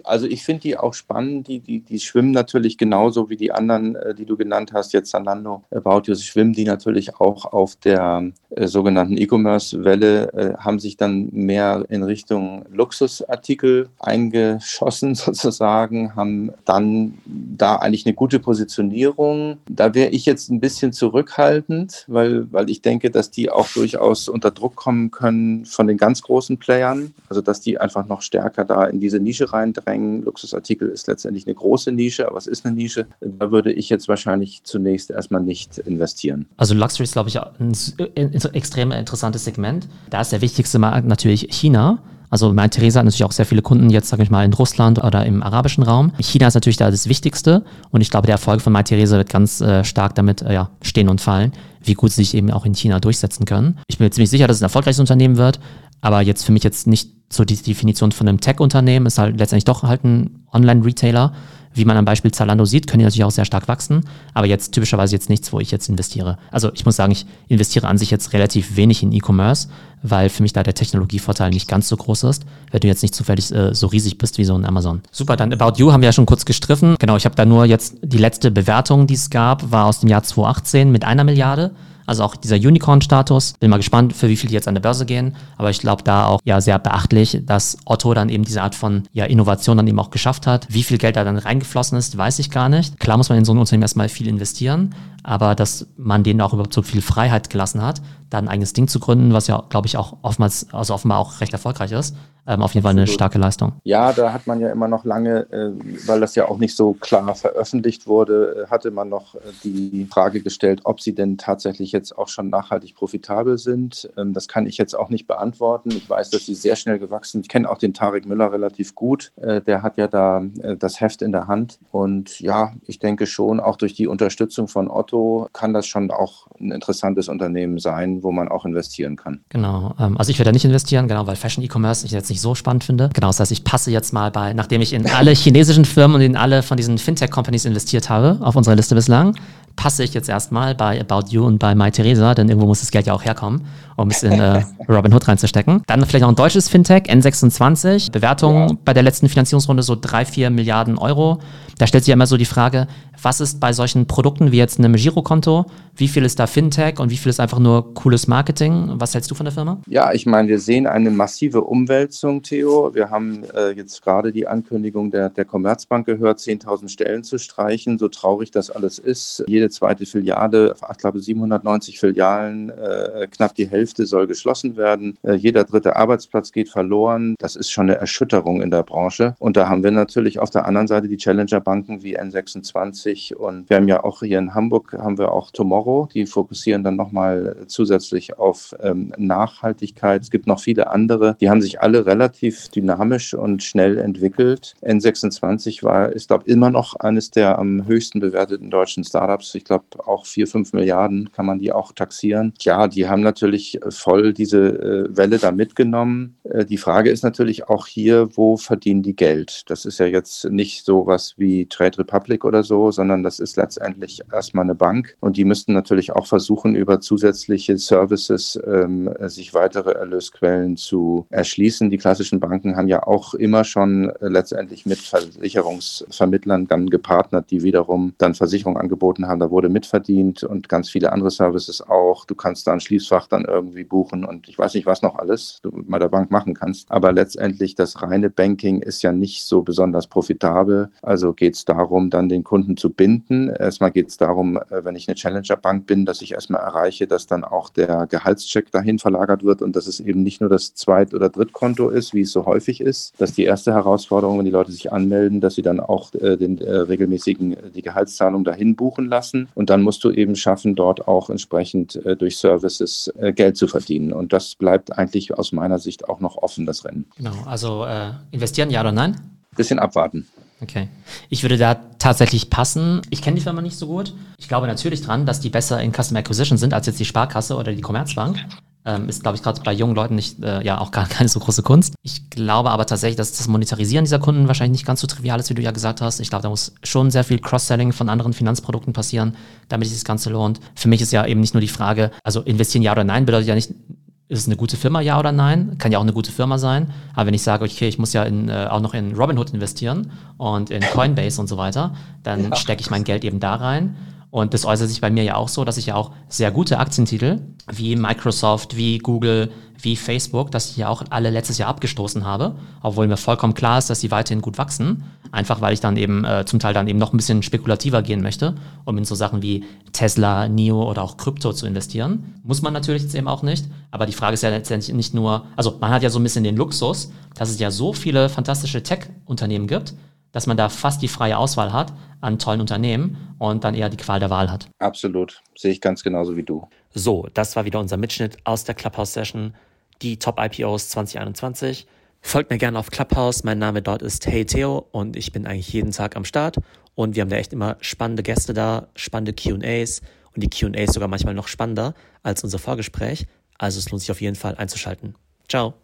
Speaker 2: Also ich finde die auch spannend. Die, die, die schwimmen natürlich genauso wie die anderen, äh, die du genannt hast, jetzt Sanando, About You, schwimmen die natürlich auch auf der äh, sogenannten E-Commerce-Welle, äh, haben sich dann mehr in Richtung Luxusartikel eingeschossen sozusagen, haben dann da eigentlich eine gute Positionierung. Da wäre ich jetzt ein bisschen zurückhaltend, weil, weil ich denke, dass die auch durchaus unter Druck kommen können von den ganz großen Playern, also dass die einfach noch stärker da in diese Nische rein reindrängen. Luxusartikel ist letztendlich eine große Nische, aber es ist eine Nische. Da würde ich jetzt wahrscheinlich zunächst erstmal nicht investieren.
Speaker 1: Also Luxury ist, glaube ich, ein, ein extrem interessantes Segment. Da ist der wichtigste Markt natürlich China. Also meine Theresa hat natürlich auch sehr viele Kunden jetzt, sage ich mal, in Russland oder im arabischen Raum. China ist natürlich da das Wichtigste und ich glaube, der Erfolg von meine Theresa wird ganz äh, stark damit äh, ja, stehen und fallen, wie gut sie sich eben auch in China durchsetzen können. Ich bin mir ziemlich sicher, dass es ein erfolgreiches Unternehmen wird, aber jetzt für mich jetzt nicht so die Definition von einem Tech-Unternehmen ist halt letztendlich doch halt ein Online-Retailer. Wie man am Beispiel Zalando sieht, können die natürlich auch sehr stark wachsen, aber jetzt typischerweise jetzt nichts, wo ich jetzt investiere. Also ich muss sagen, ich investiere an sich jetzt relativ wenig in E-Commerce, weil für mich da der Technologievorteil nicht ganz so groß ist, wenn du jetzt nicht zufällig äh, so riesig bist wie so ein Amazon. Super, dann About You haben wir ja schon kurz gestriffen. Genau, ich habe da nur jetzt die letzte Bewertung, die es gab, war aus dem Jahr 2018 mit einer Milliarde. Also auch dieser Unicorn-Status. Bin mal gespannt, für wie viel die jetzt an der Börse gehen. Aber ich glaube da auch ja sehr beachtlich, dass Otto dann eben diese Art von ja, Innovation dann eben auch geschafft hat. Wie viel Geld da dann reingeflossen ist, weiß ich gar nicht. Klar muss man in so ein Unternehmen erstmal viel investieren, aber dass man denen auch überhaupt so viel Freiheit gelassen hat, da ein eigenes Ding zu gründen, was ja, glaube ich, auch oftmals, also offenbar auch recht erfolgreich ist. Ähm, auf jeden Fall eine starke Leistung.
Speaker 2: Ja, da hat man ja immer noch lange, äh, weil das ja auch nicht so klar veröffentlicht wurde, äh, hatte man noch äh, die Frage gestellt, ob sie denn tatsächlich jetzt auch schon nachhaltig profitabel sind. Ähm, das kann ich jetzt auch nicht beantworten. Ich weiß, dass sie sehr schnell gewachsen sind. Ich kenne auch den Tarek Müller relativ gut. Äh, der hat ja da äh, das Heft in der Hand. Und ja, ich denke schon, auch durch die Unterstützung von Otto kann das schon auch ein interessantes Unternehmen sein, wo man auch investieren kann.
Speaker 1: Genau. Ähm, also ich werde da nicht investieren, genau, weil Fashion E-Commerce ich jetzt nicht so spannend finde. Genau, das heißt, ich passe jetzt mal bei, nachdem ich in alle chinesischen Firmen und in alle von diesen Fintech-Companies investiert habe, auf unserer Liste bislang, passe ich jetzt erstmal bei About You und bei MyTheresa, denn irgendwo muss das Geld ja auch herkommen, um es in äh, Robinhood reinzustecken. Dann vielleicht noch ein deutsches Fintech, N26, Bewertung ja. bei der letzten Finanzierungsrunde so drei, vier Milliarden Euro. Da stellt sich ja immer so die Frage, was ist bei solchen Produkten wie jetzt einem Girokonto, wie viel ist da Fintech und wie viel ist einfach nur cooles Marketing? Was hältst du von der Firma?
Speaker 2: Ja, ich meine, wir sehen eine massive Umwälzung, Theo. Wir haben äh, jetzt gerade die Ankündigung der, der Commerzbank gehört, 10.000 Stellen zu streichen. So traurig das alles ist. Jede zweite Filiale, ich glaube 790 Filialen, äh, knapp die Hälfte soll geschlossen werden. Äh, jeder dritte Arbeitsplatz geht verloren. Das ist schon eine Erschütterung in der Branche. Und da haben wir natürlich auf der anderen Seite die Challenger-Banken wie N26 wichtig. Und wir haben ja auch hier in Hamburg haben wir auch Tomorrow, die fokussieren dann nochmal zusätzlich auf ähm, Nachhaltigkeit. Es gibt noch viele andere, die haben sich alle relativ dynamisch und schnell entwickelt. N26 war, ist glaube immer noch eines der am höchsten bewerteten deutschen Startups. Ich glaube auch vier, fünf Milliarden kann man die auch taxieren. Ja, die haben natürlich voll diese äh, Welle da mitgenommen. Äh, die Frage ist natürlich auch hier, wo verdienen die Geld? Das ist ja jetzt nicht so was wie Trade Republic oder so, sondern das ist letztendlich erstmal eine Bank und die müssten natürlich auch versuchen, über zusätzliche Services ähm, sich weitere Erlösquellen zu erschließen. Die klassischen Banken haben ja auch immer schon äh, letztendlich mit Versicherungsvermittlern dann gepartnert, die wiederum dann Versicherungen angeboten haben. Da wurde mitverdient und ganz viele andere Services auch. Du kannst da ein Schließfach dann irgendwie buchen und ich weiß nicht, was noch alles du bei der Bank machen kannst. Aber letztendlich das reine Banking ist ja nicht so besonders profitabel. Also geht es darum, dann den Kunden zu binden. Erstmal geht es darum, äh, wenn ich eine Challenger-Bank bin, dass ich erstmal erreiche, dass dann auch der Gehaltscheck dahin verlagert wird und dass es eben nicht nur das Zweit- oder Drittkonto ist, wie es so häufig ist. Das ist die erste Herausforderung, wenn die Leute sich anmelden, dass sie dann auch äh, den äh, regelmäßigen die Gehaltszahlung dahin buchen lassen. Und dann musst du eben schaffen, dort auch entsprechend durch Services äh, Geld zu verdienen. Und das bleibt eigentlich aus meiner Sicht auch noch offen, das Rennen.
Speaker 1: Genau, also investieren, ja oder nein?
Speaker 2: Bisschen abwarten.
Speaker 1: Okay. Ich würde da tatsächlich passen. Ich kenne die Firma nicht so gut. Ich glaube natürlich dran, dass die besser in Customer Acquisition sind als jetzt die Sparkasse oder die Commerzbank. Ähm, ist, glaube ich, gerade bei jungen Leuten nicht, äh, ja, auch gar keine so große Kunst. Ich glaube aber tatsächlich, dass das Monetarisieren dieser Kunden wahrscheinlich nicht ganz so trivial ist, wie du ja gesagt hast. Ich glaube, da muss schon sehr viel Cross-Selling von anderen Finanzprodukten passieren, damit sich das Ganze lohnt. Für mich ist ja eben nicht nur die Frage, also investieren ja oder nein, bedeutet ja nicht ist es eine gute Firma, ja oder nein? Kann ja auch eine gute Firma sein. Aber wenn ich sage, okay, ich muss ja in, äh, auch noch in Robinhood investieren und in Coinbase und so weiter, dann ja. stecke ich mein Geld eben da rein. Und das äußert sich bei mir ja auch so, dass ich ja auch sehr gute Aktientitel wie Microsoft, wie Google, wie Facebook, dass ich ja auch alle letztes Jahr abgestoßen habe, obwohl mir vollkommen klar ist, dass sie weiterhin gut wachsen. Einfach weil ich dann eben äh, zum Teil dann eben noch ein bisschen spekulativer gehen möchte, um in so Sachen wie Tesla, NIO oder auch Krypto zu investieren. Muss man natürlich jetzt eben auch nicht. Aber die Frage ist ja letztendlich nicht nur, also man hat ja so ein bisschen den Luxus, dass es ja so viele fantastische Tech-Unternehmen gibt, dass man da fast die freie Auswahl hat an tollen Unternehmen und dann eher die Qual der Wahl hat.
Speaker 2: Absolut, sehe ich ganz genauso wie du.
Speaker 1: So, das war wieder unser Mitschnitt aus der Clubhouse-Session, die Top-IPOs 2021. Folgt mir gerne auf Clubhouse. Mein Name dort ist Hey Theo und ich bin eigentlich jeden Tag am Start. Und wir haben da echt immer spannende Gäste da, spannende QAs und die QAs sogar manchmal noch spannender als unser Vorgespräch. Also es lohnt sich auf jeden Fall einzuschalten. Ciao.